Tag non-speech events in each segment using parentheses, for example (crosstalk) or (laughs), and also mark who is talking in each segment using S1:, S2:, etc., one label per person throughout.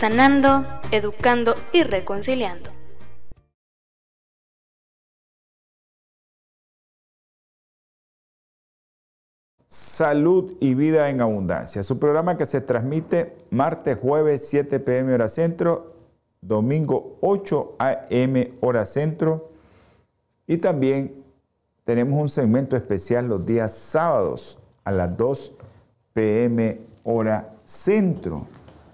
S1: sanando, educando y reconciliando.
S2: Salud y vida en abundancia. Su programa que se transmite martes, jueves 7 pm hora centro, domingo 8 am hora centro. Y también tenemos un segmento especial los días sábados a las 2 pm hora centro.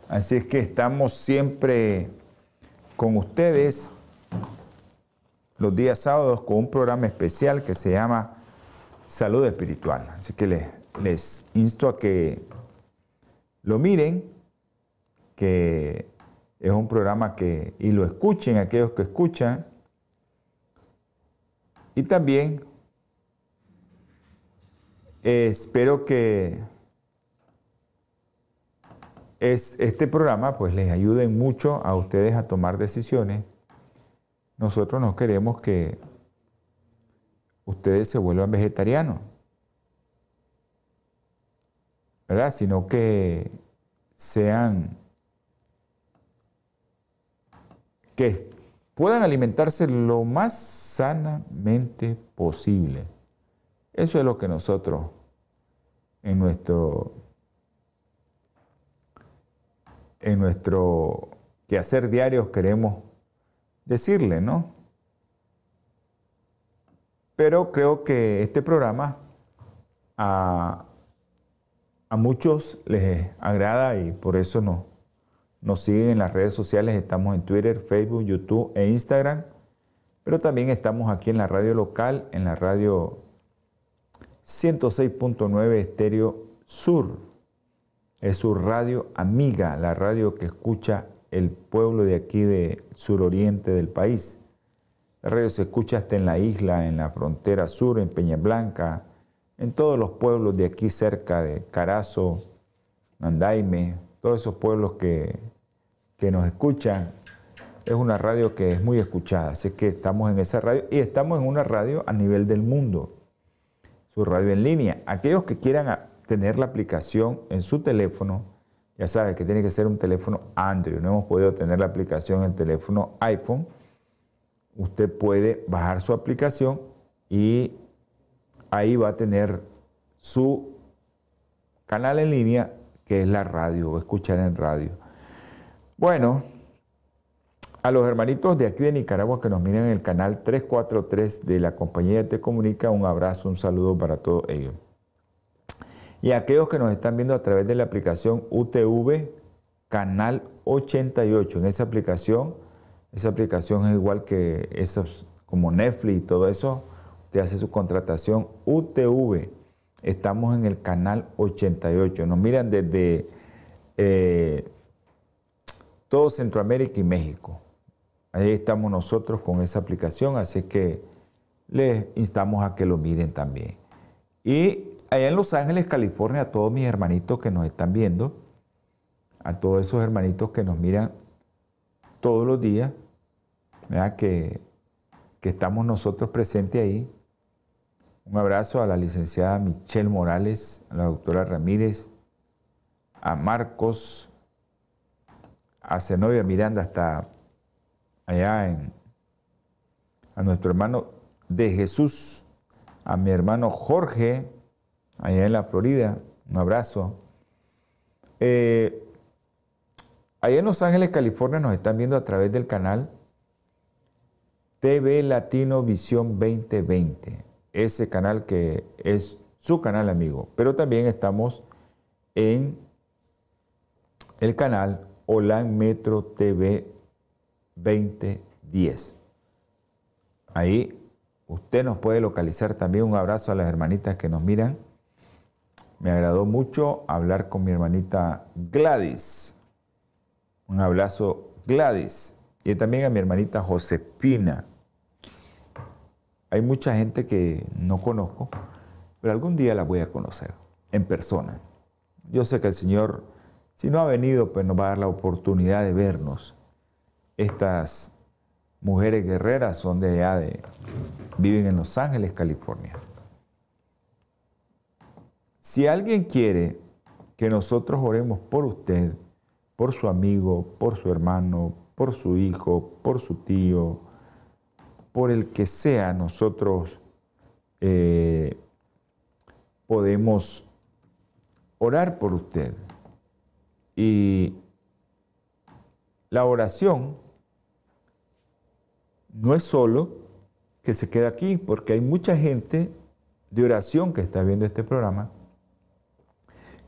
S2: Así es que estamos siempre con ustedes los días sábados con un programa especial que se llama Salud Espiritual. Así que les, insto a que lo miren, que es un programa que, y lo escuchen aquellos que escuchan. Y también espero que es, este programa pues les ayude mucho a ustedes a tomar decisiones. Nosotros no queremos que ustedes se vuelvan vegetarianos, ¿verdad? Sino que sean, que puedan alimentarse lo más sanamente posible. Eso es lo que nosotros en nuestro en nuestro quehacer diario queremos decirle, ¿no? Pero creo que este programa a, muchos les agrada y por eso nos, nos siguen en las redes sociales. Estamos en Twitter, Facebook, YouTube e Instagram. Pero también estamos aquí en la radio local, en la radio 106.9 Estéreo Sur es su radio amiga, la radio que escucha el pueblo de aquí de suroriente del país. La radio se escucha hasta en la isla, en la frontera sur, en Peña Blanca, en todos los pueblos de aquí cerca de Carazo, Andaime, todos esos pueblos que, que nos escuchan. Es una radio que es muy escuchada, así que estamos en esa radio y estamos en una radio a nivel del mundo, su radio en línea. Aquellos que quieran tener la aplicación en su teléfono. Ya sabe que tiene que ser un teléfono Android. No hemos podido tener la aplicación en teléfono iPhone. Usted puede bajar su aplicación y ahí va a tener su canal en línea que es la radio, o escuchar en radio. Bueno, a los hermanitos de aquí de Nicaragua que nos miran en el canal 343 de la compañía Te Comunica, un abrazo, un saludo para todos ellos. Y aquellos que nos están viendo a través de la aplicación UTV Canal 88, en esa aplicación, esa aplicación es igual que esos como Netflix y todo eso, usted hace su contratación UTV. Estamos en el canal 88. Nos miran desde eh, todo Centroamérica y México. Ahí estamos nosotros con esa aplicación, así que les instamos a que lo miren también. Y allá en Los Ángeles, California, a todos mis hermanitos que nos están viendo, a todos esos hermanitos que nos miran todos los días, Que, que estamos nosotros presentes ahí. Un abrazo a la licenciada Michelle Morales, a la doctora Ramírez, a Marcos, a Zenobia Miranda, hasta allá en, a nuestro hermano de Jesús, a mi hermano Jorge, allá en la Florida. Un abrazo. Eh, allá en Los Ángeles, California, nos están viendo a través del canal TV Latino Visión 2020. Ese canal que es su canal, amigo. Pero también estamos en el canal Olan Metro TV 2010. Ahí usted nos puede localizar también. Un abrazo a las hermanitas que nos miran me agradó mucho hablar con mi hermanita Gladys. Un abrazo Gladys y también a mi hermanita Josepina. Hay mucha gente que no conozco, pero algún día la voy a conocer en persona. Yo sé que el Señor, si no ha venido, pues nos va a dar la oportunidad de vernos. Estas mujeres guerreras son de allá, de, viven en Los Ángeles, California. Si alguien quiere que nosotros oremos por usted, por su amigo, por su hermano, por su hijo, por su tío, por el que sea, nosotros eh, podemos orar por usted. Y la oración no es solo que se queda aquí, porque hay mucha gente de oración que está viendo este programa,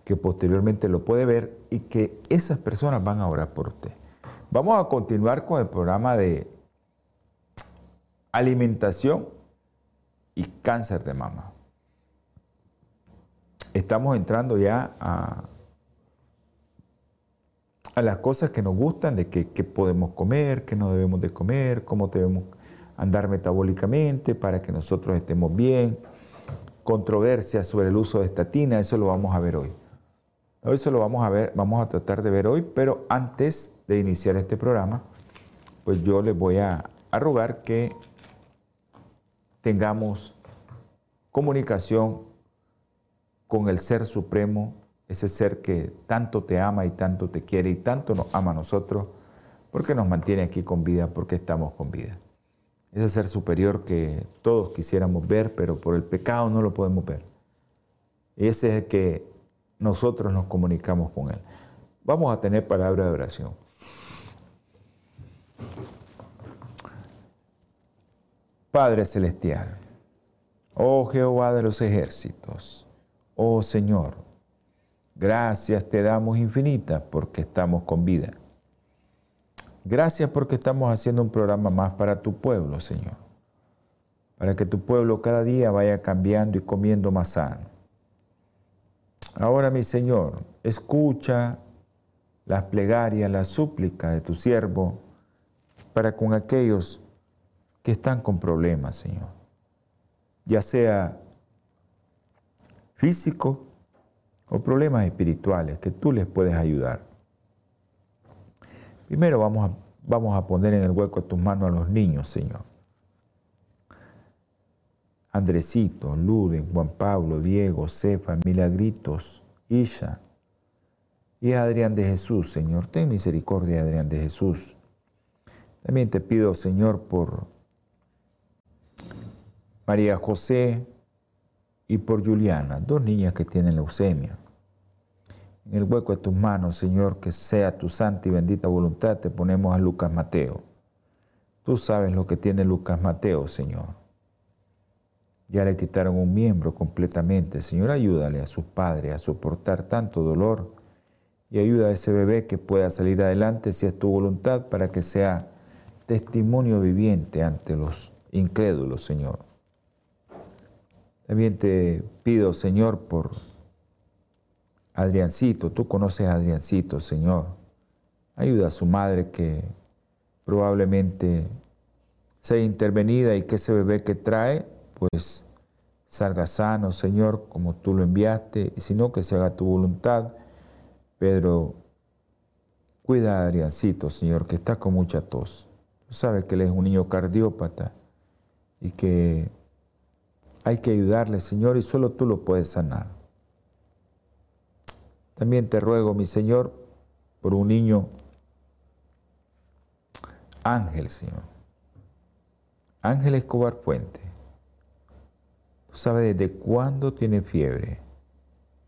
S2: que posteriormente lo puede ver y que esas personas van a orar por usted. Vamos a continuar con el programa de alimentación y cáncer de mama estamos entrando ya a, las cosas que nos gustan, de qué, podemos comer, qué no debemos de comer, cómo debemos andar metabólicamente para que nosotros estemos bien, controversias sobre el uso de estatina, eso lo vamos a ver hoy. Eso lo vamos a ver, vamos a tratar de ver hoy, pero antes de iniciar este programa, pues yo les voy a, a rogar que tengamos comunicación con el Ser Supremo, ese ser que tanto te ama y tanto te quiere y tanto nos ama a nosotros, porque nos mantiene aquí con vida, porque estamos con vida. Ese ser superior que todos quisiéramos ver, pero por el pecado no lo podemos ver. Ese es el que nosotros nos comunicamos con Él. Vamos a tener palabra de oración. Padre Celestial, oh Jehová de los ejércitos, Oh Señor, gracias te damos infinitas porque estamos con vida. Gracias porque estamos haciendo un programa más para tu pueblo, Señor. Para que tu pueblo cada día vaya cambiando y comiendo más sano. Ahora, mi Señor, escucha las plegarias, las súplicas de tu siervo para con aquellos que están con problemas, Señor. Ya sea físico o problemas espirituales que tú les puedes ayudar. Primero vamos a, vamos a poner en el hueco de tus manos a los niños, Señor. Andresito, Luden, Juan Pablo, Diego, Cefa, Milagritos, Isha y Adrián de Jesús, Señor. Ten misericordia, Adrián de Jesús. También te pido, Señor, por María José, y por Juliana, dos niñas que tienen leucemia. En el hueco de tus manos, Señor, que sea tu santa y bendita voluntad, te ponemos a Lucas Mateo. Tú sabes lo que tiene Lucas Mateo, Señor. Ya le quitaron un miembro completamente. Señor, ayúdale a sus padres a soportar tanto dolor y ayuda a ese bebé que pueda salir adelante si es tu voluntad para que sea testimonio viviente ante los incrédulos, Señor. También te pido, Señor, por Adriancito. Tú conoces a Adriancito, Señor. Ayuda a su madre que probablemente sea intervenida y que ese bebé que trae, pues salga sano, Señor, como tú lo enviaste, y si no, que se haga tu voluntad. Pedro, cuida a Adriancito, Señor, que está con mucha tos. Tú sabes que él es un niño cardiópata y que hay que ayudarle, Señor, y solo tú lo puedes sanar. También te ruego, mi Señor, por un niño Ángel, Señor. Ángel Escobar Fuente. Sabes desde cuándo tiene fiebre.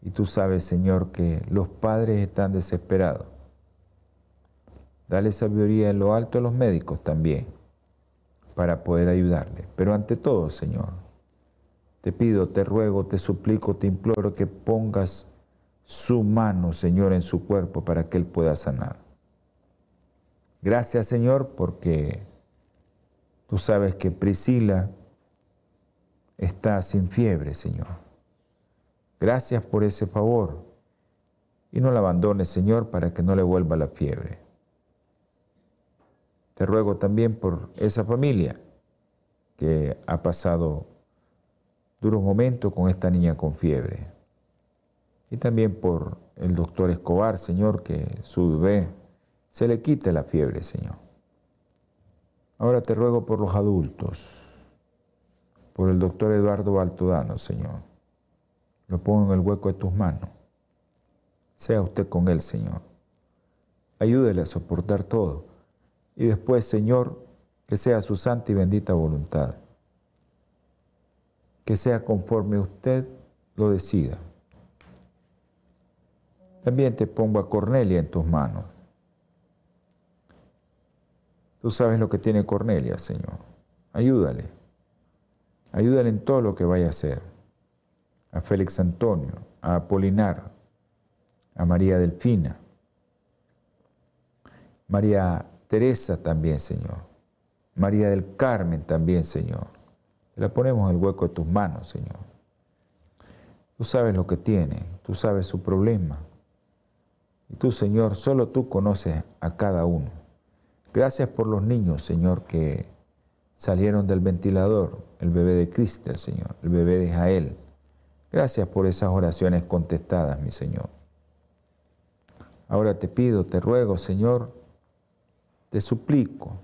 S2: Y tú sabes, Señor, que los padres están desesperados. Dale sabiduría en lo alto a los médicos también, para poder ayudarle. Pero ante todo, Señor, te pido, te ruego, te suplico, te imploro que pongas su mano, Señor, en su cuerpo para que Él pueda sanar. Gracias, Señor, porque tú sabes que Priscila está sin fiebre, Señor. Gracias por ese favor. Y no la abandones, Señor, para que no le vuelva la fiebre. te ruego también por esa familia que ha pasado duros momentos con esta niña con fiebre. Y también por el doctor Escobar, Señor, que su bebé se le quite la fiebre, Señor. Ahora te ruego por los adultos, por el doctor Eduardo Baltodano, Señor. Lo pongo en el hueco de tus manos. Sea usted con él, Señor. Ayúdele a soportar todo. Y después, Señor, que sea su santa y bendita voluntad. Que sea conforme usted lo decida. También te pongo a Cornelia en tus manos. Tú sabes lo que tiene Cornelia, Señor. Ayúdale. Ayúdale en todo lo que vaya a hacer. A Félix Antonio, a Apolinar, a María Delfina, María Teresa también, Señor. María del Carmen también, Señor. La ponemos en el hueco de tus manos, Señor. Tú sabes lo que tiene, tú sabes su problema. Y tú, Señor, solo tú conoces a cada uno. Gracias por los niños, Señor, que salieron del ventilador, el bebé de Cristel, Señor, el bebé de Jael. Gracias por esas oraciones contestadas, mi Señor. Ahora te pido, te ruego, Señor, te suplico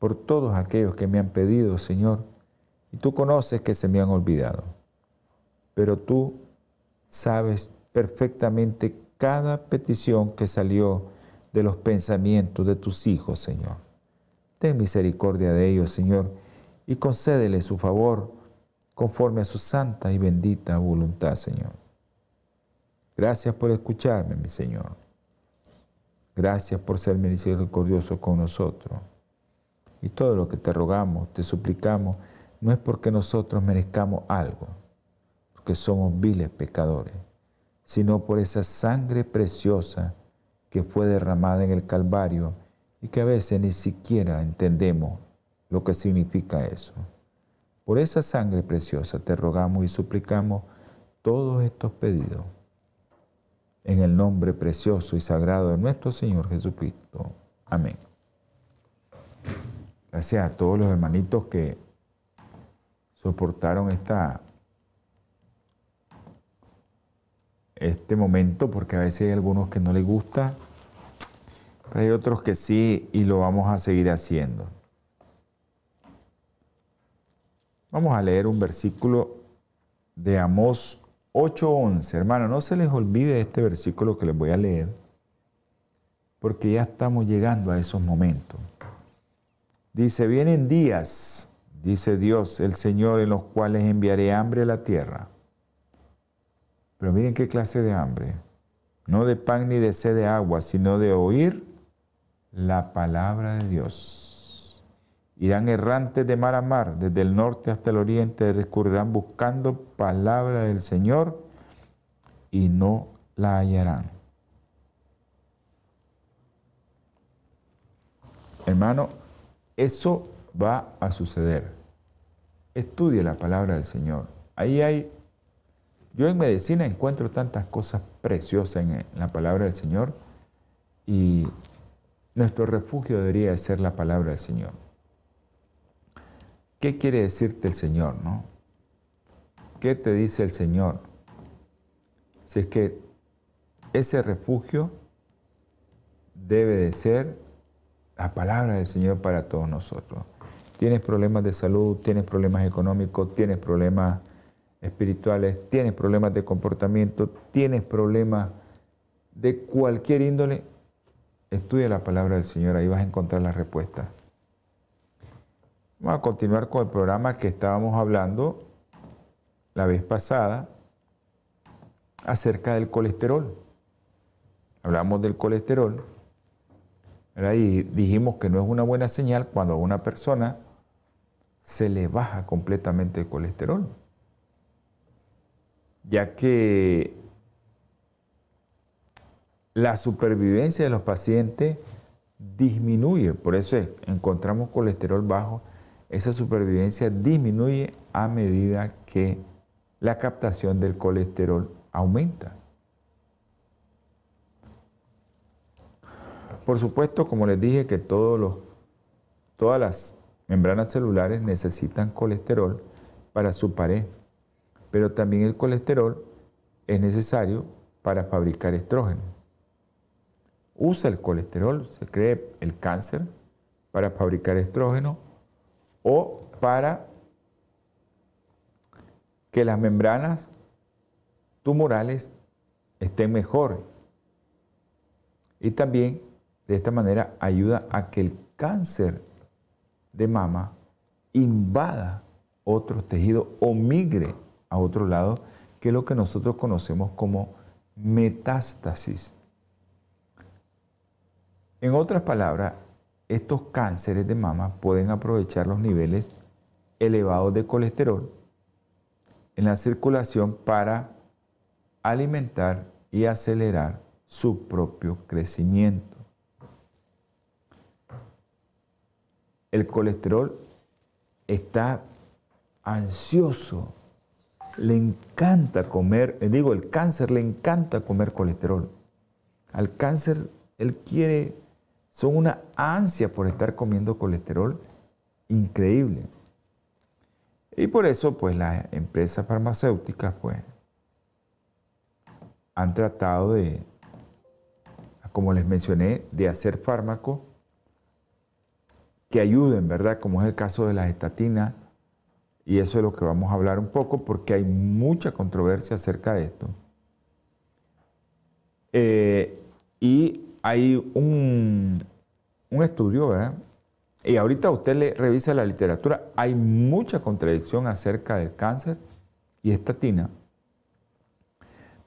S2: por todos aquellos que me han pedido, Señor, y tú conoces que se me han olvidado, pero tú sabes perfectamente cada petición que salió de los pensamientos de tus hijos, Señor. Ten misericordia de ellos, Señor, y concédele su favor conforme a su santa y bendita voluntad, Señor. Gracias por escucharme, mi Señor. Gracias por ser misericordioso con nosotros. Y todo lo que te rogamos, te suplicamos, no es porque nosotros merezcamos algo, porque somos viles pecadores sino por esa sangre preciosa que fue derramada en el Calvario y que a veces ni siquiera entendemos lo que significa eso. Por esa sangre preciosa te rogamos y suplicamos todos estos pedidos en el nombre precioso y sagrado de nuestro Señor Jesucristo. Amén. Gracias a todos los hermanitos que soportaron esta este momento, porque a veces hay algunos que no les gusta, pero hay otros que sí y lo vamos a seguir haciendo. Vamos a leer un versículo de Amós 8:11. Hermano, no se les olvide este versículo que les voy a leer, porque ya estamos llegando a esos momentos. Dice, vienen días, dice Dios el Señor, en los cuales enviaré hambre a la tierra pero miren qué clase de hambre. No de pan ni de sed de agua, sino de oír la palabra de Dios. Irán errantes de mar a mar, desde el norte hasta el oriente, recurrirán buscando palabra del Señor y no la hallarán. Hermano, eso va a suceder. Estudie la palabra del Señor. Ahí hay yo en medicina encuentro tantas cosas preciosas en la palabra del Señor y nuestro refugio debería ser la palabra del Señor. ¿Qué quiere decirte el Señor, no? ¿Qué te dice el Señor? Si es que ese refugio debe de ser la palabra del Señor para todos nosotros. Tienes problemas de salud, tienes problemas económicos, tienes problemas espirituales, tienes problemas de comportamiento, tienes problemas de cualquier índole, estudia la palabra del Señor, ahí vas a encontrar la respuesta. Vamos a continuar con el programa que estábamos hablando la vez pasada acerca del colesterol. Hablamos del colesterol y dijimos que no es una buena señal cuando a una persona se le baja completamente el colesterol ya que la supervivencia de los pacientes disminuye, por eso encontramos colesterol bajo, esa supervivencia disminuye a medida que la captación del colesterol aumenta. Por supuesto, como les dije, que todos los todas las membranas celulares necesitan colesterol para su pared, pero también el colesterol es necesario para fabricar estrógeno. Usa el colesterol, se cree el cáncer, para fabricar estrógeno o para que las membranas tumorales estén mejor. Y también de esta manera ayuda a que el cáncer de mama invada otros tejidos o migre a otro lado, que es lo que nosotros conocemos como metástasis. En otras palabras, estos cánceres de mama pueden aprovechar los niveles elevados de colesterol en la circulación para alimentar y acelerar su propio crecimiento. El colesterol está ansioso, le encanta comer, digo, el cáncer le encanta comer colesterol. Al cáncer, él quiere, son una ansia por estar comiendo colesterol increíble. Y por eso, pues las empresas farmacéuticas, pues, han tratado de, como les mencioné, de hacer fármacos que ayuden, ¿verdad? Como es el caso de las estatinas, y eso es lo que vamos a hablar un poco porque hay mucha controversia acerca de esto. Eh, y hay un, un estudio, ¿verdad? Y ahorita usted le revisa la literatura, hay mucha contradicción acerca del cáncer y estatina.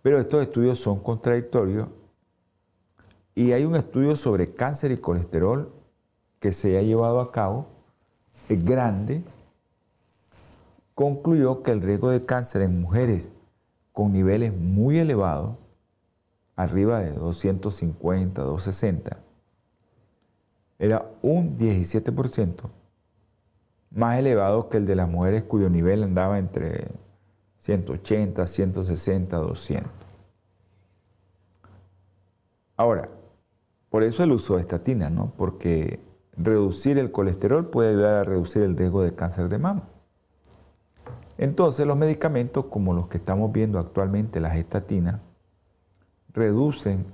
S2: Pero estos estudios son contradictorios y hay un estudio sobre cáncer y colesterol que se ha llevado a cabo, es grande, concluyó que el riesgo de cáncer en mujeres con niveles muy elevados, arriba de 250, 260, era un 17% más elevado que el de las mujeres cuyo nivel andaba entre 180, 160, 200. Ahora, por eso el uso de estatina, ¿no? Porque reducir el colesterol puede ayudar a reducir el riesgo de cáncer de mama. Entonces los medicamentos como los que estamos viendo actualmente, las estatinas, reducen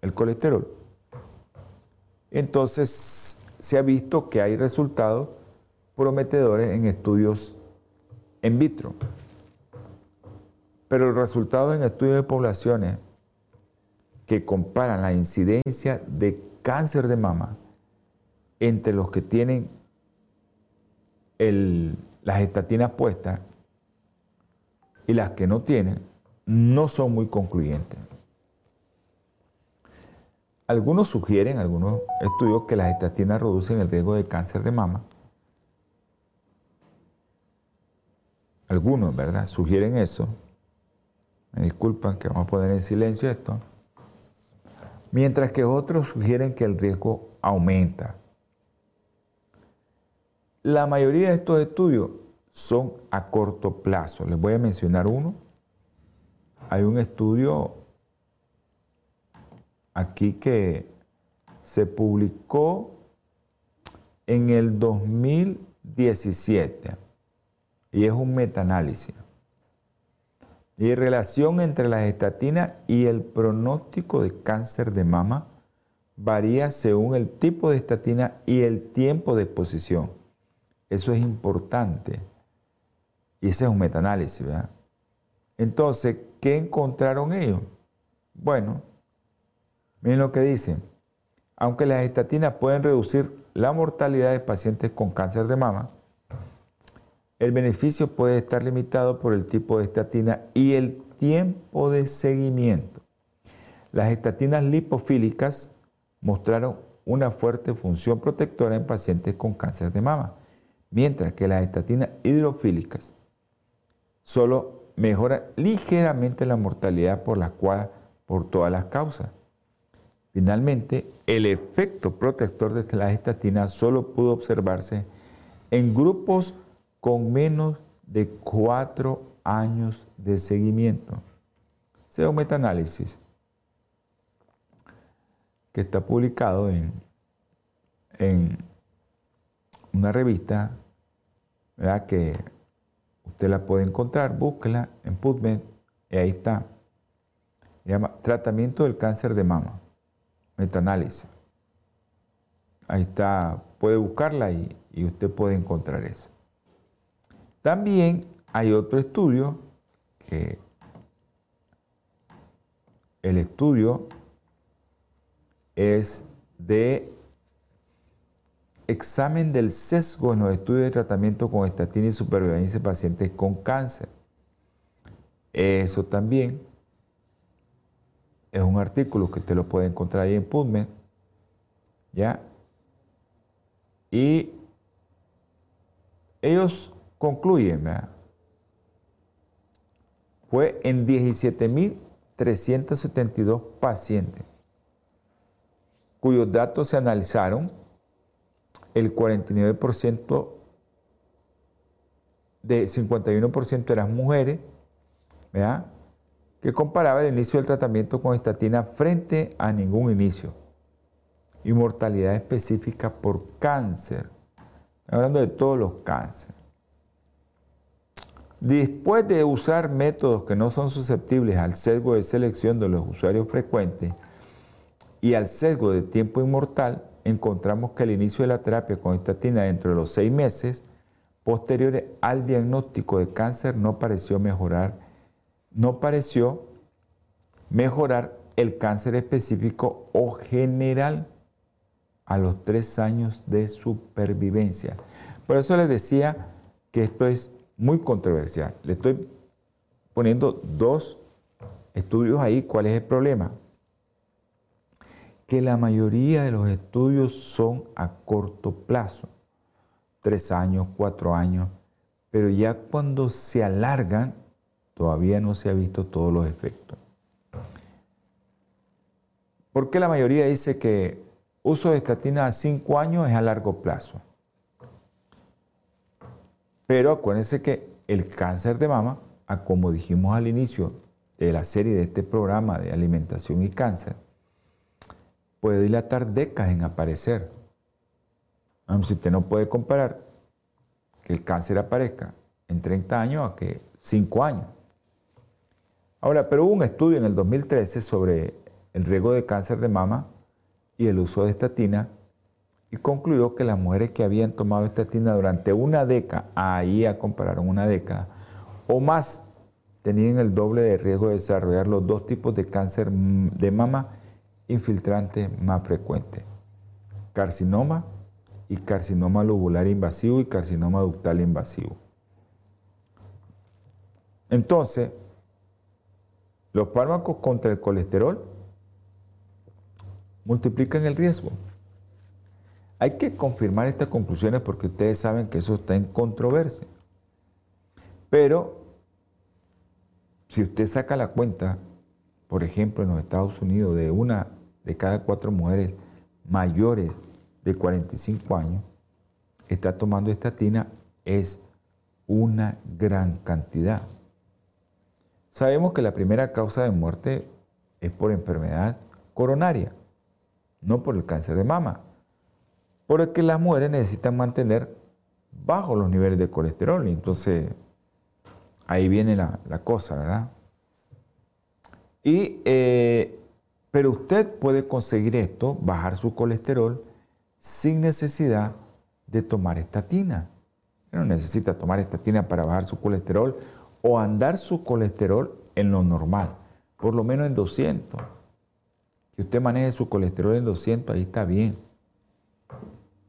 S2: el colesterol. Entonces se ha visto que hay resultados prometedores en estudios en vitro. Pero los resultados en estudios de poblaciones que comparan la incidencia de cáncer de mama entre los que tienen las estatinas puestas y las que no tienen, no son muy concluyentes. Algunos sugieren, algunos estudios, que las estatinas reducen el riesgo de cáncer de mama. Algunos, ¿verdad? Sugieren eso. Me disculpan que vamos a poner en silencio esto. Mientras que otros sugieren que el riesgo aumenta. La mayoría de estos estudios son a corto plazo. Les voy a mencionar uno. Hay un estudio aquí que se publicó en el 2017 y es un metaanálisis. Y relación entre las estatinas y el pronóstico de cáncer de mama varía según el tipo de estatina y el tiempo de exposición. Eso es importante. Y ese es un metaanálisis, ¿verdad? Entonces, ¿qué encontraron ellos? Bueno, miren lo que dicen. Aunque las estatinas pueden reducir la mortalidad de pacientes con cáncer de mama, el beneficio puede estar limitado por el tipo de estatina y el tiempo de seguimiento. Las estatinas lipofílicas mostraron una fuerte función protectora en pacientes con cáncer de mama mientras que las estatinas hidrofílicas solo mejoran ligeramente la mortalidad por, las por todas las causas. Finalmente, el efecto protector de las estatinas solo pudo observarse en grupos con menos de cuatro años de seguimiento. Sea un metaanálisis que está publicado en, una revista, ¿verdad? Que usted la puede encontrar, búsquela en PubMed y ahí está. Se llama Tratamiento del cáncer de mama, metaanálisis. Ahí está, puede buscarla y, y usted puede encontrar eso. También hay otro estudio que el estudio es de examen del sesgo en los estudios de tratamiento con estatina y supervivencia de pacientes con cáncer. Eso también es un artículo que usted lo puede encontrar ahí en PubMed. ¿Ya? Y ellos concluyen, ¿verdad? Fue en 17.372 pacientes cuyos datos se analizaron el 49% de 51% eran mujeres, ¿verdad? Que comparaba el inicio del tratamiento con estatina frente a ningún inicio. Y mortalidad específica por cáncer. Hablando de todos los cánceres. Después de usar métodos que no son susceptibles al sesgo de selección de los usuarios frecuentes y al sesgo de tiempo inmortal, encontramos que el inicio de la terapia con estatina dentro de los seis meses posteriores al diagnóstico de cáncer no pareció mejorar, no pareció mejorar el cáncer específico o general a los tres años de supervivencia. Por eso les decía que esto es muy controversial. Le estoy poniendo dos estudios ahí. ¿Cuál es el problema? que la mayoría de los estudios son a corto plazo, tres años, cuatro años, pero ya cuando se alargan, todavía no se ha visto todos los efectos. ¿Por qué la mayoría dice que uso de estatina a cinco años es a largo plazo? Pero acuérdense que el cáncer de mama, como dijimos al inicio de la serie de este programa de alimentación y cáncer, puede dilatar décadas en aparecer. Si usted no puede comparar que el cáncer aparezca en 30 años a que 5 años. Ahora, pero hubo un estudio en el 2013 sobre el riesgo de cáncer de mama y el uso de estatina y concluyó que las mujeres que habían tomado estatina durante una década, ahí a compararon una década, o más, tenían el doble de riesgo de desarrollar los dos tipos de cáncer de mama infiltrante más frecuente. Carcinoma y carcinoma lobular invasivo y carcinoma ductal invasivo. Entonces, los fármacos contra el colesterol multiplican el riesgo. Hay que confirmar estas conclusiones porque ustedes saben que eso está en controversia. Pero, si usted saca la cuenta, por ejemplo, en los Estados Unidos, de una de cada cuatro mujeres mayores de 45 años está tomando estatina es una gran cantidad. Sabemos que la primera causa de muerte es por enfermedad coronaria, no por el cáncer de mama, porque las mujeres necesitan mantener bajo los niveles de colesterol. Y entonces, ahí viene la, cosa, ¿verdad? Y eh, pero usted puede conseguir esto, bajar su colesterol, sin necesidad de tomar estatina. No necesita tomar estatina para bajar su colesterol o andar su colesterol en lo normal, por lo menos en 200. Que usted maneje su colesterol en 200, ahí está bien.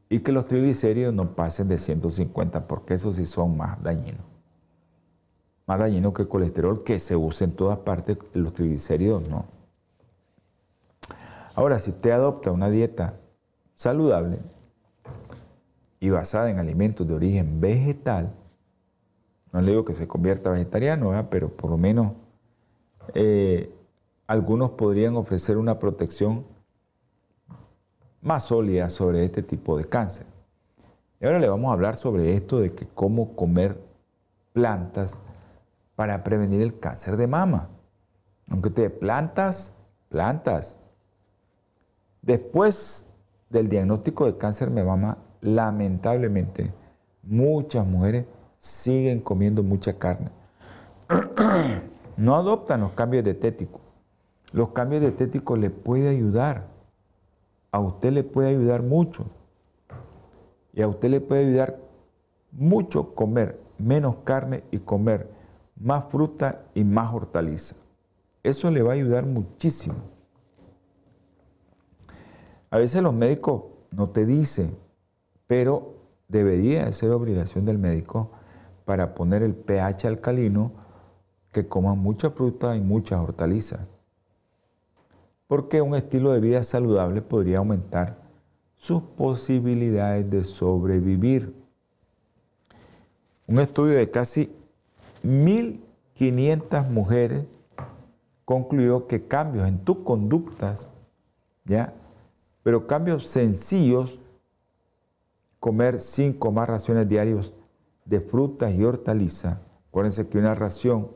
S2: Y que los triglicéridos no pasen de 150, porque esos sí son más dañinos. Más dañinos que el colesterol que se usa en todas partes, los triglicéridos no. Ahora, si usted adopta una dieta saludable y basada en alimentos de origen vegetal, no le digo que se convierta vegetariano, pero por lo menos eh, algunos podrían ofrecer una protección más sólida sobre este tipo de cáncer. Y ahora le vamos a hablar sobre esto de que cómo comer plantas para prevenir el cáncer de mama. Aunque usted plantas, plantas, Después del diagnóstico de cáncer de mama, lamentablemente, muchas mujeres siguen comiendo mucha carne. (clears throat) no adoptan los cambios dietéticos. Los cambios dietéticos le pueden ayudar. A usted le puede ayudar mucho. Y a usted le puede ayudar mucho comer menos carne y comer más fruta y más hortaliza. Eso le va a ayudar muchísimo. A veces los médicos no te dicen, pero debería ser obligación del médico para poner el pH alcalino que coman mucha fruta y muchas hortalizas. Porque un estilo de vida saludable podría aumentar sus posibilidades de sobrevivir. Un estudio de casi 1.500 mujeres concluyó que cambios en tus conductas, ¿ya? pero cambios sencillos, comer cinco más raciones diarias de frutas y hortalizas. Acuérdense que una ración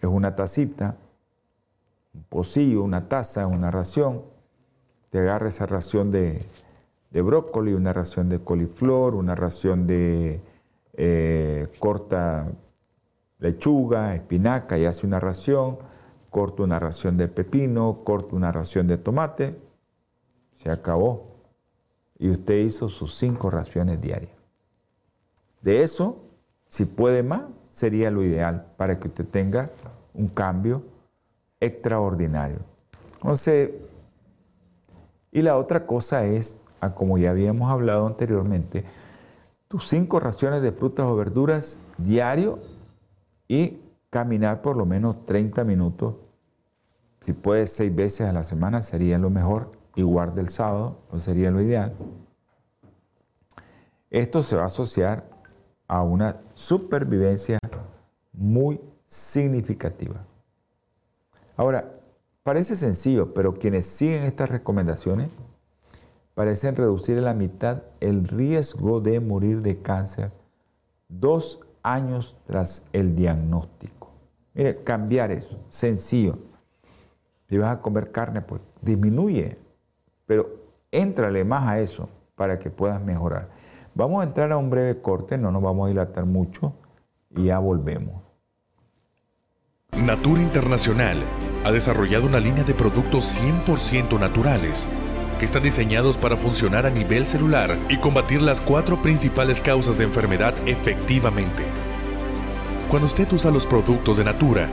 S2: es una tacita, un pocillo, una taza, una ración. Te agarra esa ración de, de brócoli, una ración de coliflor, una ración de eh, corta lechuga, espinaca y hace una ración, corta una ración de pepino, corta una ración de tomate, se acabó. Y usted hizo sus cinco raciones diarias. De eso, si puede más, sería lo ideal para que usted tenga un cambio extraordinario. Entonces, y la otra cosa es, como ya habíamos hablado anteriormente, tus cinco raciones de frutas o verduras diario y caminar por lo menos 30 minutos. Si puedes seis veces a la semana sería lo mejor, igual del sábado, no sería lo ideal. Esto se va a asociar a una supervivencia muy significativa. Ahora, parece sencillo, pero quienes siguen estas recomendaciones parecen reducir a la mitad el riesgo de morir de cáncer dos años tras el diagnóstico. Mire, cambiar eso, sencillo. Si vas a comer carne, pues disminuye, pero éntrale más a eso para que puedas mejorar. Vamos a entrar a un breve corte, no nos vamos a dilatar mucho y ya volvemos.
S3: Natura Internacional ha desarrollado una línea de productos 100% naturales que están diseñados para funcionar a nivel celular y combatir las cuatro principales causas de enfermedad efectivamente. Cuando usted usa los productos de Natura,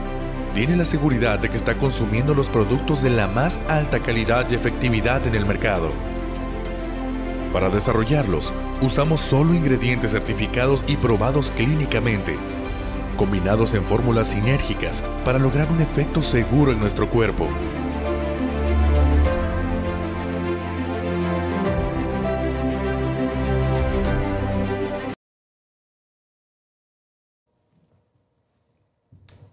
S3: tiene la seguridad de que está consumiendo los productos de la más alta calidad y efectividad en el mercado. Para desarrollarlos, usamos solo ingredientes certificados y probados clínicamente, combinados en fórmulas sinérgicas para lograr un efecto seguro en nuestro cuerpo.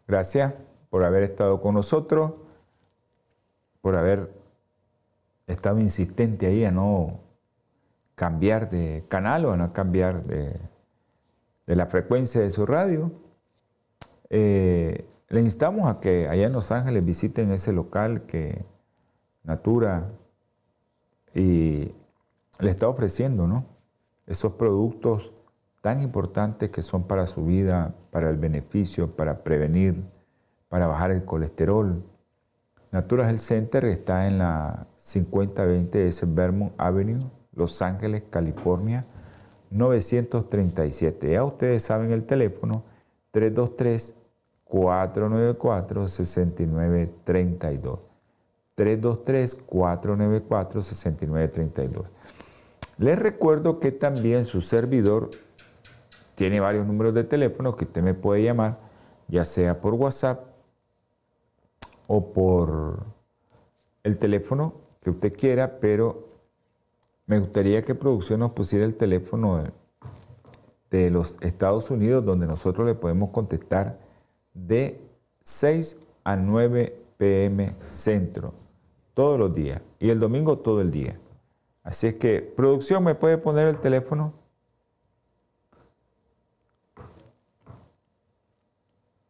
S2: Gracias por haber estado con nosotros, por haber estado insistente ahí a no cambiar de canal o a cambiar de, la frecuencia de su radio. Eh, le instamos a que allá en Los Ángeles visiten ese local que Natura y le está ofreciendo, ¿no? Esos productos tan importantes que son para su vida, para el beneficio, para prevenir, para bajar el colesterol. Natura Health Center está en la 5020 S Vermont Avenue, Los Ángeles, California, 937. Ya ustedes saben el teléfono 323-494-6932. 323-494-6932. Les recuerdo que también su servidor tiene varios números de teléfono que usted me puede llamar, ya sea por WhatsApp o por el teléfono que usted quiera, pero me gustaría que producción nos pusiera el teléfono de, los Estados Unidos donde nosotros le podemos contestar de 6 a 9 pm centro todos los días y el domingo todo el día. Así es que, producción, ¿me puede poner el teléfono?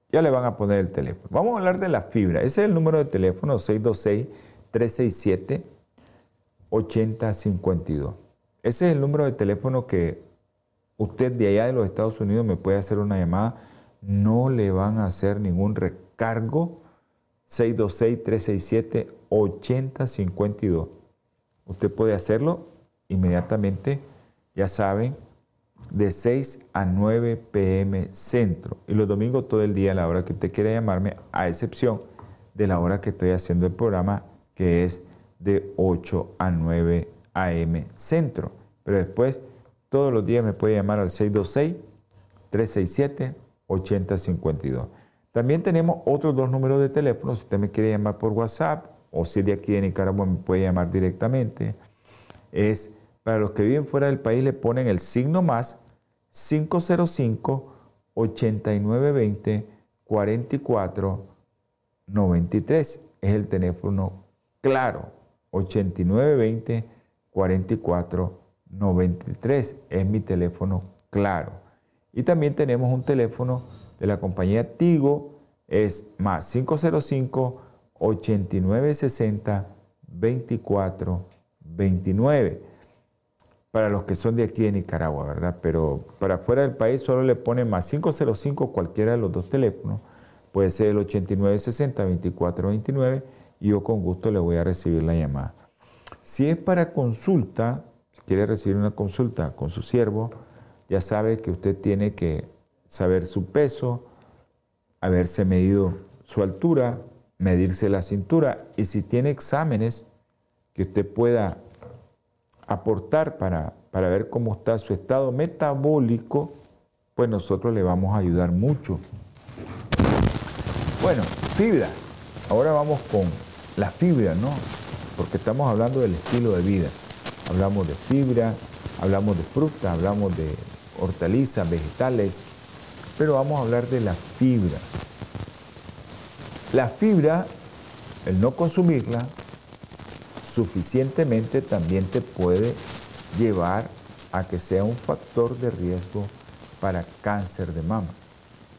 S2: ya le van a poner el teléfono. Vamos a hablar de la fibra. Ese es el número de teléfono 626-367-8052. Ese es el número de teléfono que usted de allá de los Estados Unidos me puede hacer una llamada. No le van a hacer ningún recargo. 626-367-8052. Usted puede hacerlo inmediatamente, ya saben, de 6 a 9 pm centro. Y los domingos todo el día a la hora que usted quiera llamarme, a excepción de la hora que estoy haciendo el programa, que es de 8 a 9 am centro. Pero después, todos los días me puede llamar al 626-367-8052. También tenemos otros dos números de teléfono. Si usted me quiere llamar por WhatsApp o si de aquí de Nicaragua me puede llamar directamente. Es para los que viven fuera del país le ponen el signo más 505 8920 44 93. Es el teléfono claro. 8920 44 93 es mi teléfono claro. Y también tenemos un teléfono de la compañía Tigo, es más 505 8960 24 29 para los que son de aquí de Nicaragua, ¿verdad? Pero para fuera del país solo le ponen más 505 cualquiera de los dos teléfonos, puede ser el 8960 2429 y yo con gusto le voy a recibir la llamada. Si es para consulta, si quiere recibir una consulta con su siervo, ya sabe que usted tiene que saber su peso, haberse medido su altura, medirse la cintura y si tiene exámenes que usted pueda aportar para, para ver cómo está su estado metabólico, pues nosotros le vamos a ayudar mucho. Bueno, fibra. Ahora vamos con la fibra, ¿no? Porque estamos hablando del estilo de vida. Hablamos de fibra, hablamos de fruta, hablamos de hortalizas, vegetales, pero vamos a hablar de la fibra. La fibra, el no consumirla suficientemente también te puede llevar a que sea un factor de riesgo para cáncer de mama.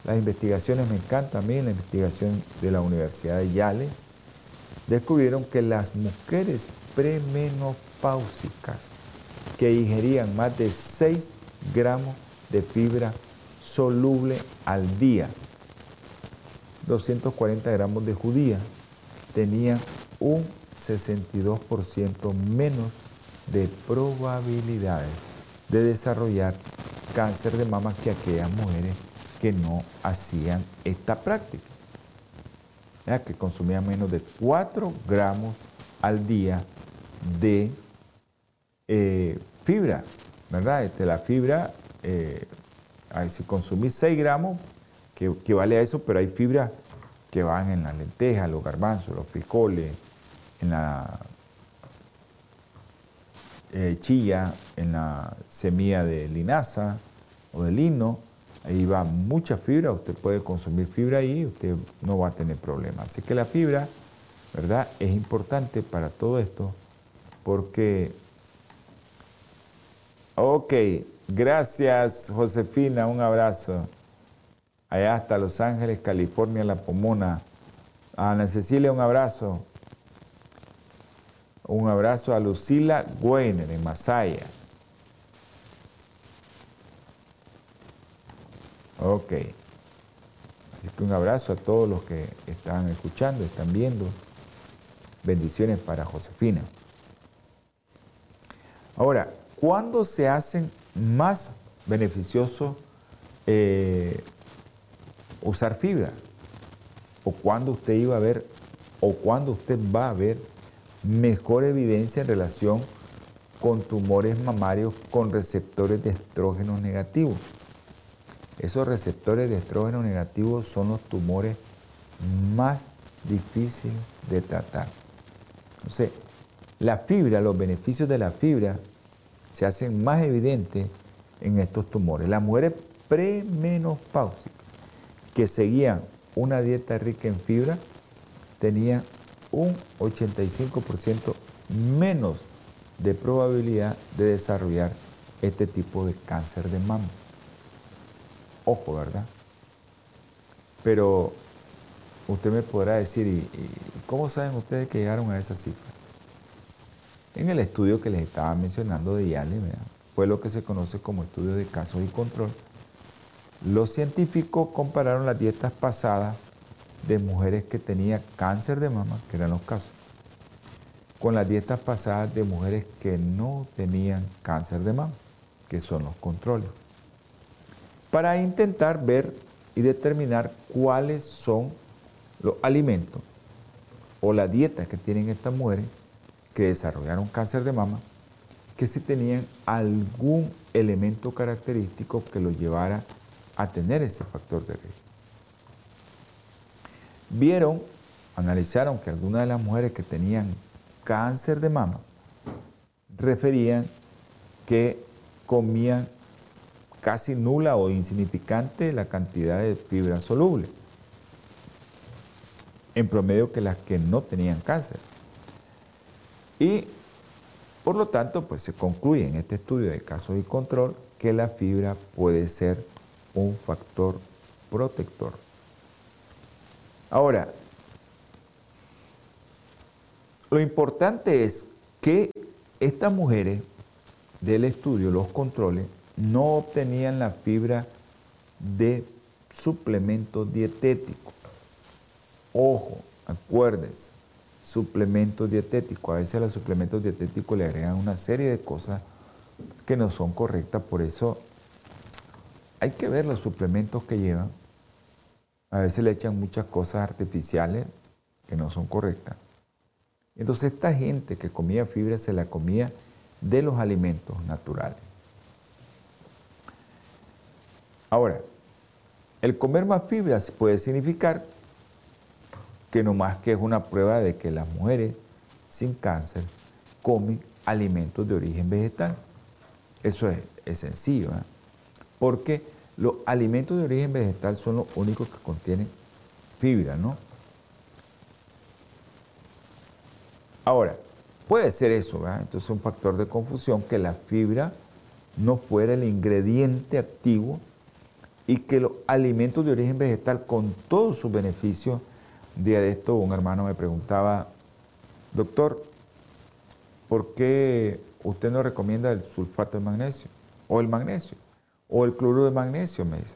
S2: Las investigaciones me encantan a mí, la investigación de la Universidad de Yale, descubrieron que las mujeres premenopáusicas que ingerían más de 6 gramos de fibra soluble al día, 240 gramos de judía, tenían un 62% menos de probabilidades de desarrollar cáncer de mama que aquellas mujeres que no hacían esta práctica que consumía menos de 4 gramos al día de eh, fibra, ¿verdad? Este, la fibra, eh, si consumís 6 gramos, que, vale a eso, pero hay fibra que van en las lentejas, los garbanzos, los frijoles, en la eh, en la semilla de linaza o de lino, ahí va mucha fibra, usted puede consumir fibra ahí, usted no va a tener problemas. Así que la fibra, ¿verdad? Es importante para todo esto porque, ok, gracias Josefina, un abrazo. Allá hasta Los Ángeles, California, La Pomona. Ana Cecilia, un abrazo. Un abrazo a Lucila Güener en Masaya. Ok. Así que un abrazo a todos los que están escuchando, están viendo. Bendiciones para Josefina. Ahora, ¿cuándo se hacen más beneficioso eh, usar fibra? ¿O cuándo usted iba a ver, o cuándo usted va a ver mejor evidencia en relación con tumores mamarios con receptores de estrógenos negativos? Esos receptores de estrógeno negativos son los tumores más difíciles de tratar. Entonces, la fibra, los beneficios de la fibra se hacen más evidentes en estos tumores. Las mujeres premenopáusicas que seguían una dieta rica en fibra tenían un 85% menos de probabilidad de desarrollar este tipo de cáncer de mama. Ojo, ¿verdad? Pero usted me podrá decir, ¿y, cómo saben ustedes que llegaron a esa cifra? en el estudio que les estaba mencionando de Yale, fue lo que se conoce como estudio de casos y control. Los científicos compararon las dietas pasadas de mujeres que tenían cáncer de mama, que eran los casos, con las dietas pasadas de mujeres que no tenían cáncer de mama, que son los controles, para intentar ver y determinar cuáles son los alimentos o la dieta que tienen estas mujeres que desarrollaron cáncer de mama, que si tenían algún elemento característico que los llevara a tener ese factor de riesgo. Vieron, analizaron que algunas de las mujeres que tenían cáncer de mama referían que comían casi nula o insignificante la cantidad de fibra soluble, en promedio que las que no tenían cáncer. Y por lo tanto, pues se concluye en este estudio de casos y control que la fibra puede ser un factor protector. Ahora, lo importante es que estas mujeres del estudio, los controles, no obtenían la fibra de suplemento dietético. Ojo, acuérdense, suplementos dietéticos. A veces a los suplementos dietéticos le agregan una serie de cosas que no son correctas, por eso hay que ver los suplementos que llevan. A veces le echan muchas cosas artificiales que no son correctas. Entonces esta gente que comía fibra se la comía de los alimentos naturales. Ahora, el comer más fibra puede significar que no más que es una prueba de que las mujeres sin cáncer comen alimentos de origen vegetal. Eso es, sencillo, ¿eh? porque los alimentos de origen vegetal son los únicos que contienen fibra, ¿no? Ahora, puede ser eso, ¿verdad? Entonces un factor de confusión que la fibra no fuera el ingrediente activo y que los alimentos de origen vegetal con todos sus beneficios día de esto un hermano me preguntaba, doctor, ¿por qué usted no recomienda el sulfato de magnesio? O el magnesio, o el cloruro de magnesio, me dice.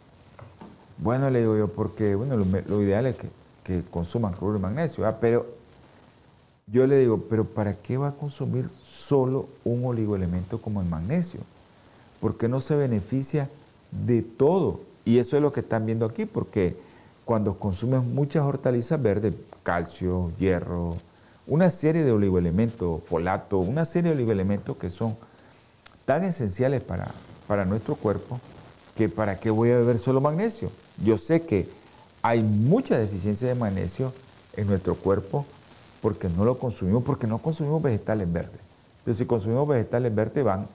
S2: Bueno, le digo yo, porque bueno, lo, ideal es que, que, consuman cloruro de magnesio, pero yo le digo, pero ¿para qué va a consumir solo un oligoelemento como el magnesio? Porque no se beneficia de todo. Y eso es lo que están viendo aquí, porque cuando consumes muchas hortalizas verdes, calcio, hierro, una serie de oligoelementos, folato, una serie de oligoelementos que son tan esenciales para, para nuestro cuerpo que para qué voy a beber solo magnesio. Yo sé que hay mucha deficiencia de magnesio en nuestro cuerpo porque no lo consumimos, porque no consumimos vegetales verdes. Pero si consumimos vegetales verdes van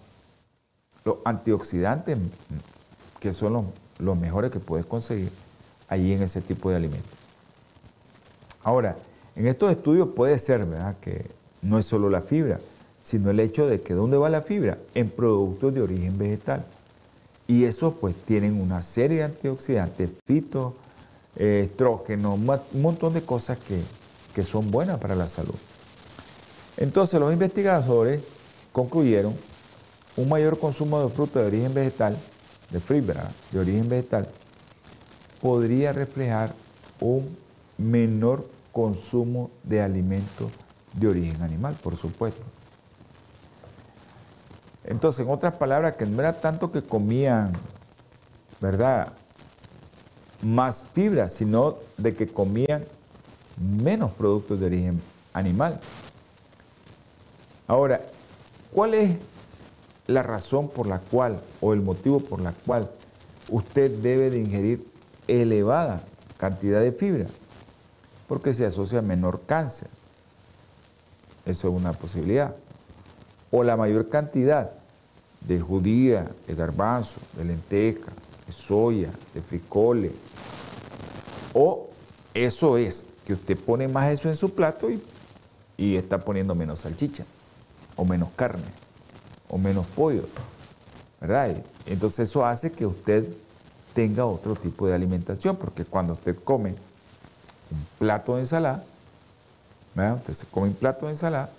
S2: los antioxidantes, que son los, los mejores que puedes conseguir, allí en ese tipo de alimentos. Ahora, en estos estudios puede ser, ¿verdad?, que no es solo la fibra, sino el hecho de que ¿dónde va la fibra? En productos de origen vegetal. Y esos pues tienen una serie de antioxidantes, fito, eh, estrógenos, un montón de cosas que, que son buenas para la salud. Entonces los investigadores concluyeron un mayor consumo de frutas de origen vegetal, de fibra de origen vegetal, podría reflejar un menor consumo de alimentos de origen animal, por supuesto. Entonces, en otras palabras, que no era tanto que comían, ¿verdad? Más fibra, sino de que comían menos productos de origen animal. Ahora, ¿cuál es la razón por la cual o el motivo por la cual usted debe de ingerir elevada cantidad de fibra, porque se asocia a menor cáncer. Eso es una posibilidad. O la mayor cantidad de judía, de garbanzo, de lenteja, de soya, de frijoles. O eso es, que usted pone más eso en su plato y, y está poniendo menos salchicha, o menos carne, o menos pollo. ¿Verdad? Entonces eso hace que usted tenga otro tipo de alimentación, porque cuando usted come un plato de ensalada, usted se come un plato de ensalada,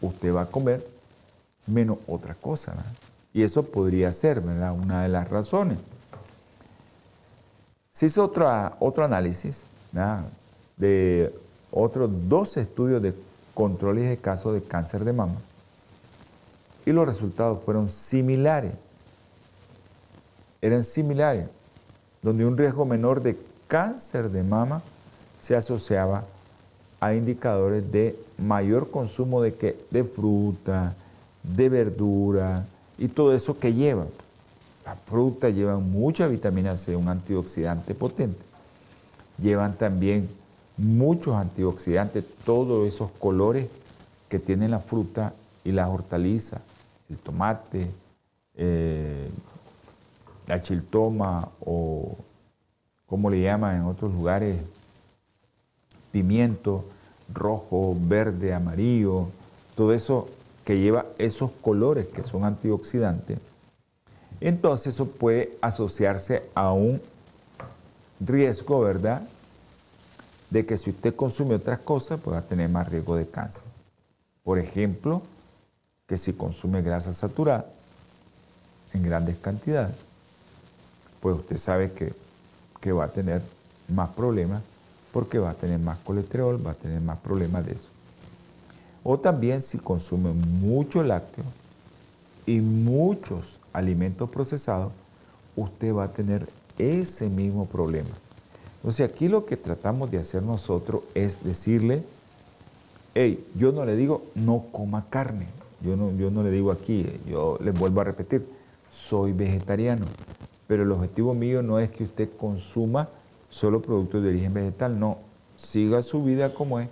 S2: usted va a comer menos otra cosa. Y eso podría ser una de las razones. Se hizo otra, otro análisis de otros dos estudios de controles de casos de cáncer de mama y los resultados fueron similares. Eran similares, donde un riesgo menor de cáncer de mama se asociaba a indicadores de mayor consumo de, que, de fruta, de verdura y todo eso que lleva. La fruta lleva mucha vitamina C, un antioxidante potente. Llevan también muchos antioxidantes, todos esos colores que tiene la fruta y las hortalizas, el tomate, eh, la chiltoma o como le llaman en otros lugares, pimiento rojo, verde, amarillo, todo eso que lleva esos colores que son antioxidantes, entonces eso puede asociarse a un riesgo, ¿verdad? De que si usted consume otras cosas, pues va a tener más riesgo de cáncer. Por ejemplo, que si consume grasa saturada en grandes cantidades, pues usted sabe que, que va a tener más problemas porque va a tener más colesterol, va a tener más problemas de eso. O también si consume mucho lácteo y muchos alimentos procesados, usted va a tener ese mismo problema. Entonces aquí lo que tratamos de hacer nosotros es decirle, hey, yo no le digo no coma carne, yo no, yo no le digo aquí, yo les vuelvo a repetir, soy vegetariano, pero el objetivo mío no es que usted consuma solo productos de origen vegetal, no, siga su vida como es,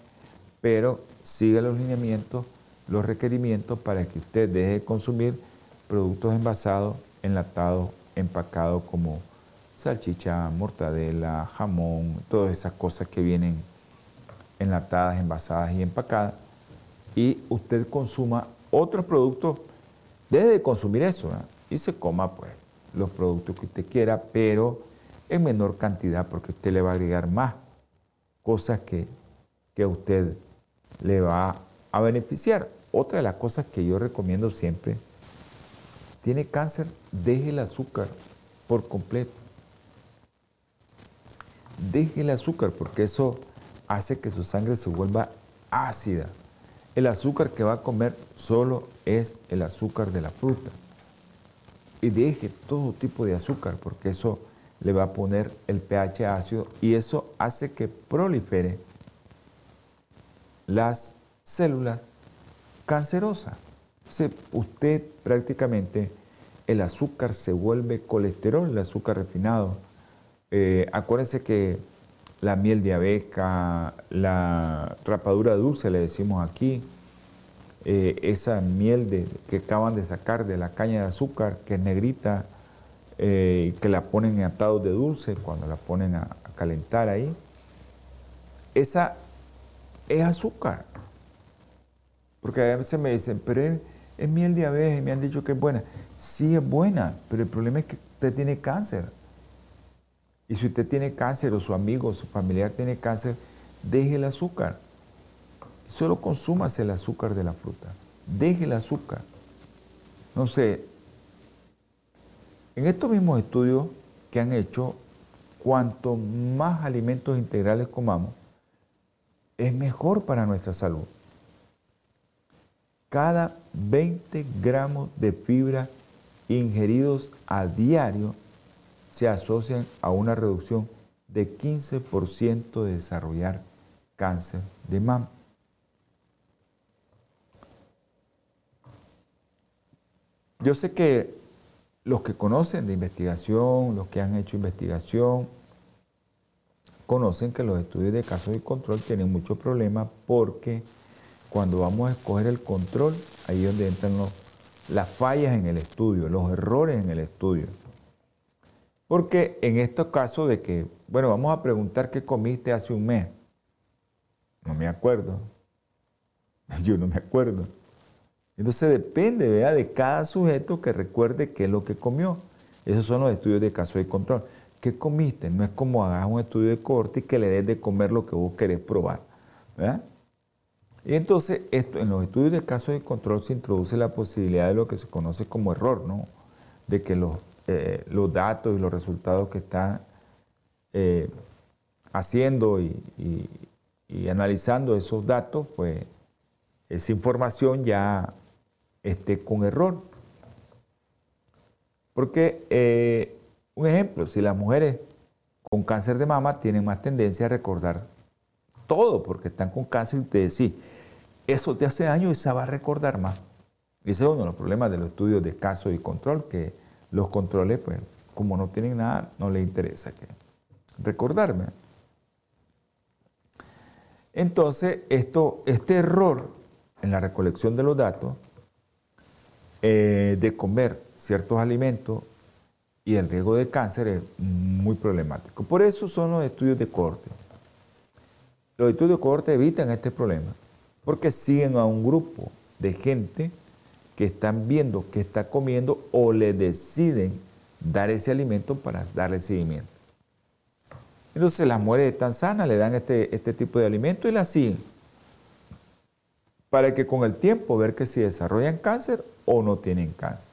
S2: pero siga los lineamientos, los requerimientos para que usted deje de consumir productos envasados, enlatados, empacados como salchicha, mortadela, jamón, todas esas cosas que vienen enlatadas, envasadas y empacadas, y usted consuma otros productos, deje de consumir eso y se coma pues los productos que usted quiera, pero en menor cantidad porque usted le va a agregar más cosas que, que a usted le va a beneficiar. Otra de las cosas que yo recomiendo siempre, tiene cáncer, deje el azúcar por completo. Deje el azúcar porque eso hace que su sangre se vuelva ácida. El azúcar que va a comer solo es el azúcar de la fruta. Y deje todo tipo de azúcar porque eso le va a poner el pH ácido y eso hace que prolifere las células cancerosas. usted prácticamente el azúcar se vuelve colesterol, el azúcar refinado. Eh, acuérdense que la miel de abeja, la rapadura dulce, le decimos aquí, eh, esa miel de, que acaban de sacar de la caña de azúcar, que es negrita, eh, que la ponen en atados de dulce, cuando la ponen a calentar ahí, esa es azúcar. Porque a veces me dicen, pero es, miel de abeja y me han dicho que es buena. Sí es buena, pero el problema es que usted tiene cáncer. Y si usted tiene cáncer o su amigo o su familiar tiene cáncer, deje el azúcar. Solo consúmase el azúcar de la fruta. Deje el azúcar. No sé, en estos mismos estudios que han hecho, cuanto más alimentos integrales comamos, es mejor para nuestra salud. Cada 20 gramos de fibra ingeridos a diario se asocian a una reducción de 15% de desarrollar cáncer de mama. Yo sé que los que conocen de investigación, los que han hecho investigación, conocen que los estudios de casos de control tienen muchos problemas porque cuando vamos a escoger el control, ahí es donde entran las fallas en el estudio, los errores en el estudio. Porque en estos casos de que, bueno, vamos a preguntar qué comiste hace un mes. No me acuerdo. (laughs) Yo no me acuerdo. Entonces depende ¿verdad? de cada sujeto que recuerde qué es lo que comió. Esos son los estudios de caso de control. ¿Qué comiste? No es como hagas un estudio de corte y que le des de comer lo que vos querés probar. Y entonces, esto, en los estudios de casos de control se introduce la posibilidad de lo que se conoce como error, ¿no? De que los, eh, los datos y los resultados que están eh, haciendo y, analizando esos datos, pues esa información ya esté con error. Porque, eh, un ejemplo, si las mujeres con cáncer de mama tienen más tendencia a recordar todo, porque están con cáncer y ustedes sí, eso te hace años esa va a recordar más. ese es uno de los problemas de los estudios de caso y control, que los controles, pues, como no tienen nada, no les interesa que recordarme. Entonces, esto, este error en la recolección de los datos eh, de comer ciertos alimentos y el riesgo de cáncer es muy problemático. Por eso son los estudios de corte. Los estudios de cohorte evitan este problema porque siguen a un grupo de gente que están viendo qué está comiendo o le deciden dar ese alimento para darle seguimiento. Entonces las mujeres están sanas, le dan este, este tipo de alimento y la siguen. Para que con el tiempo ver que si desarrollan cáncer o no tienen cáncer.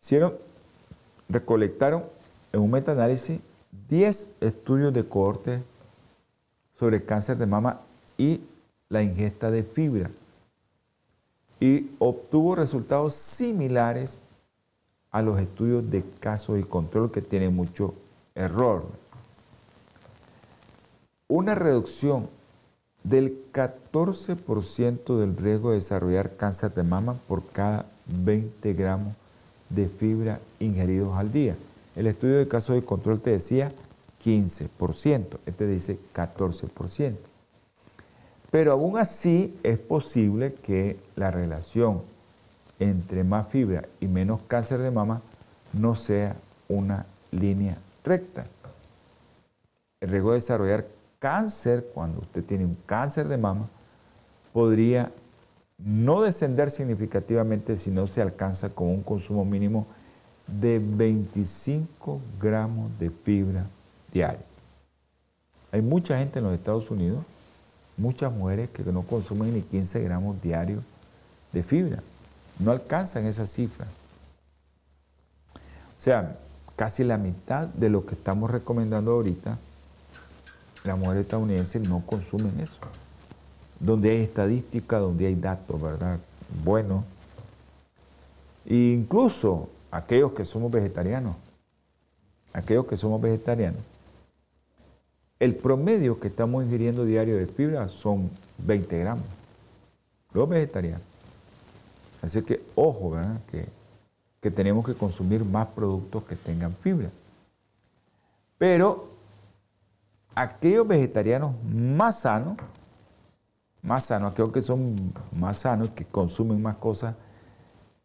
S2: Hicieron, recolectaron en un metaanálisis 10 estudios de cohorte sobre cáncer de mama y la ingesta de fibra. Y obtuvo resultados similares a los estudios de casos y control que tienen mucho error. Una reducción del 14% del riesgo de desarrollar cáncer de mama por cada 20 gramos de fibra ingeridos al día. El estudio de casos de control te decía 15%, este dice 14%. Pero aún así es posible que la relación entre más fibra y menos cáncer de mama no sea una línea recta. El riesgo de desarrollar cáncer, cuando usted tiene un cáncer de mama, podría no descender significativamente si no se alcanza con un consumo mínimo de 25 gramos de fibra diario. Hay mucha gente en los Estados Unidos, muchas mujeres que no consumen ni 15 gramos diarios de fibra. No alcanzan esa cifra. O sea, casi la mitad de lo que estamos recomendando ahorita, las mujeres estadounidenses no consumen eso. Donde hay estadística, donde hay datos, ¿verdad? Bueno. E incluso aquellos que somos vegetarianos, aquellos que somos vegetarianos, el promedio que estamos ingiriendo diario de fibra son 20 gramos. Los vegetarianos. Así que, ojo, ¿verdad? Que, tenemos que consumir más productos que tengan fibra. Pero aquellos vegetarianos más sanos, más sanos, aquellos que son más sanos, que consumen más cosas,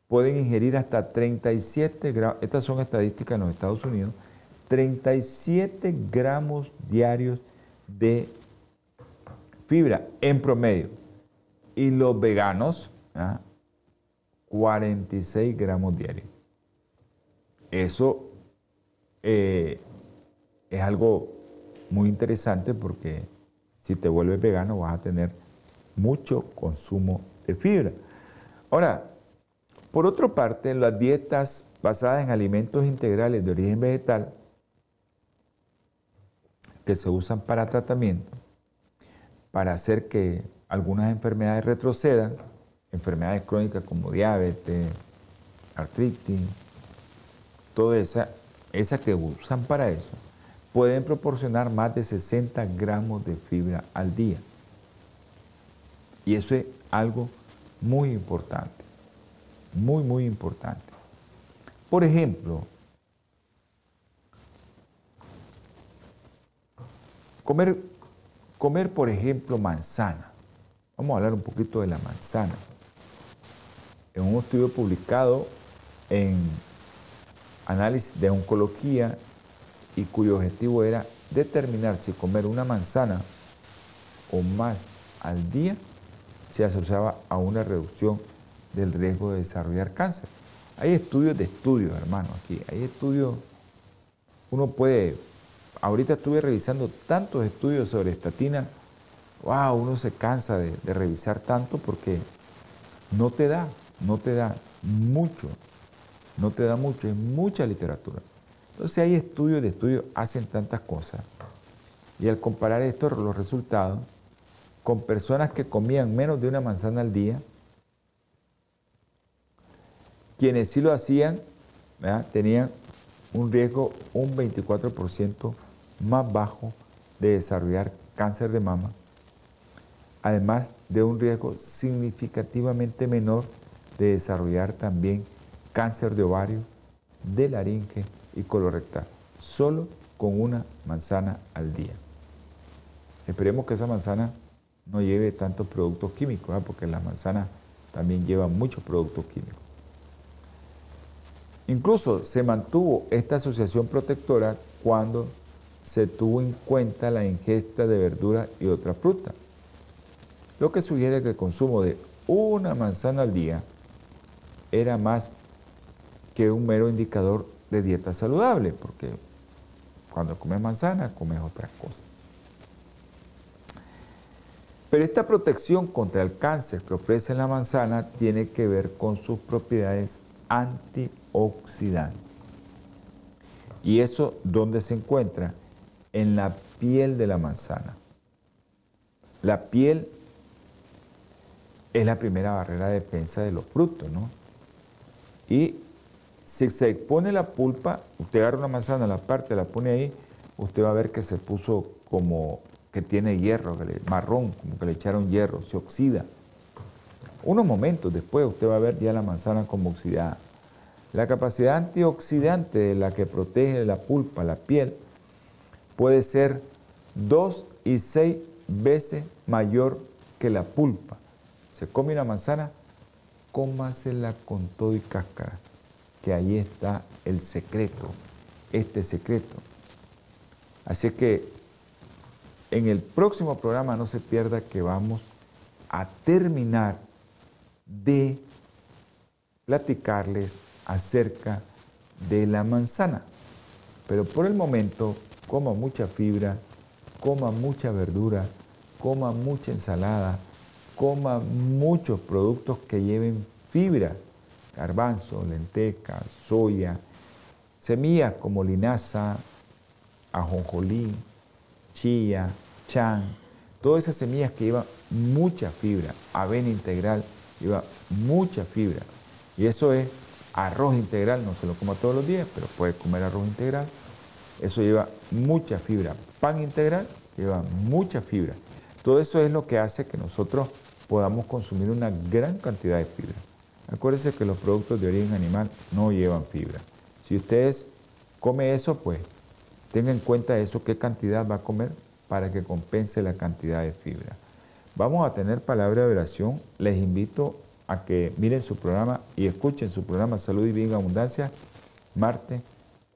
S2: pueden ingerir hasta 37 gramos. Estas son estadísticas en los Estados Unidos 37 gramos diarios de fibra en promedio. Y los veganos, 46 ¿ah? gramos diarios. Eso eh, es algo muy interesante porque si te vuelves vegano vas a tener mucho consumo de fibra. Ahora, por otra parte, las dietas basadas en alimentos integrales de origen vegetal que se usan para tratamiento, para hacer que algunas enfermedades retrocedan, enfermedades crónicas como diabetes, artritis, toda esa, esa que usan para eso, pueden proporcionar más de 60 gramos de fibra al día. Y eso es algo muy importante, muy, muy importante. Por ejemplo, Comer, comer, por ejemplo, manzana. Vamos a hablar un poquito de la manzana. En un estudio publicado en Análisis de Oncología y cuyo objetivo era determinar si comer una manzana o más al día se asociaba a una reducción del riesgo de desarrollar cáncer. Hay estudios de estudios, hermano, aquí. Hay estudios, uno puede ahorita estuve revisando tantos estudios sobre estatina wow, uno se cansa de, revisar tanto porque no te da, no te da mucho, no te da mucho, es mucha literatura. Entonces hay estudios de estudios, hacen tantas cosas. Y al comparar esto, los resultados, con personas que comían menos de una manzana al día, quienes sí lo hacían, tenían un riesgo un 24% más bajo de desarrollar cáncer de mama, además de un riesgo significativamente menor de desarrollar también cáncer de ovario, de laringe y colorectal, solo con una manzana al día. Esperemos que esa manzana no lleve tantos productos químicos, porque la manzana también lleva muchos productos químicos. Incluso se mantuvo esta asociación protectora cuando se tuvo en cuenta la ingesta de verdura y otra fruta, lo que sugiere que el consumo de una manzana al día era más que un mero indicador de dieta saludable, porque cuando comes manzana comes otras cosas. Pero esta protección contra el cáncer que ofrece la manzana tiene que ver con sus propiedades antioxidantes. ¿Y eso dónde se encuentra? En la piel de la manzana. La piel es la primera barrera de defensa de los frutos, ¿no? Y si se expone la pulpa, usted agarra una manzana, la parte, la pone ahí, usted va a ver que se puso como que tiene hierro, marrón, como que le echaron hierro, se oxida. Unos momentos después usted va a ver ya la manzana como oxidada. La capacidad antioxidante de la que protege la pulpa, la piel, puede ser dos y seis veces mayor que la pulpa. Se come una manzana, cómasela con todo y cáscara, que ahí está el secreto, este secreto. Así que en el próximo programa no se pierda que vamos a terminar de platicarles acerca de la manzana. Pero por el momento, coma mucha fibra, coma mucha verdura, coma mucha ensalada, coma muchos productos que lleven fibra, garbanzo, lenteja, soya, semillas como linaza, ajonjolí, chía, chan, todas esas semillas que llevan mucha fibra, avena integral lleva mucha fibra. Y eso es arroz integral, no se lo coma todos los días, pero puede comer arroz integral. Eso lleva mucha fibra. Pan integral lleva mucha fibra. Todo eso es lo que hace que nosotros podamos consumir una gran cantidad de fibra. Acuérdense que los productos de origen animal no llevan fibra. Si ustedes come eso, pues Tenga en cuenta eso, qué cantidad va a comer para que compense la cantidad de fibra. Vamos a tener palabra de oración. Les invito a que miren su programa y escuchen su programa Salud y Bien Abundancia, martes,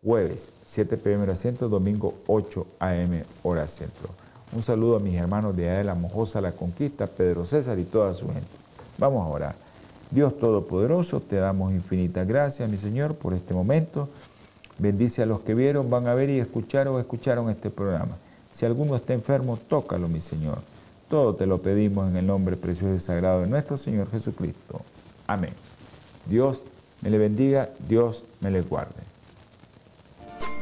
S2: jueves, 7 pm hora centro, domingo 8 am hora centro. Un saludo a mis hermanos de allá Mojosa, La Conquista, Pedro César y toda su gente. Vamos a orar. Dios Todopoderoso, te damos infinitas gracias, mi Señor, por este momento. Bendice a los que vieron, van a ver y escucharon o escucharon este programa. Si alguno está enfermo, tócalo, mi Señor. Todo te lo pedimos en el nombre precioso y sagrado de nuestro Señor Jesucristo. Amén. Dios me le bendiga, Dios me le guarde.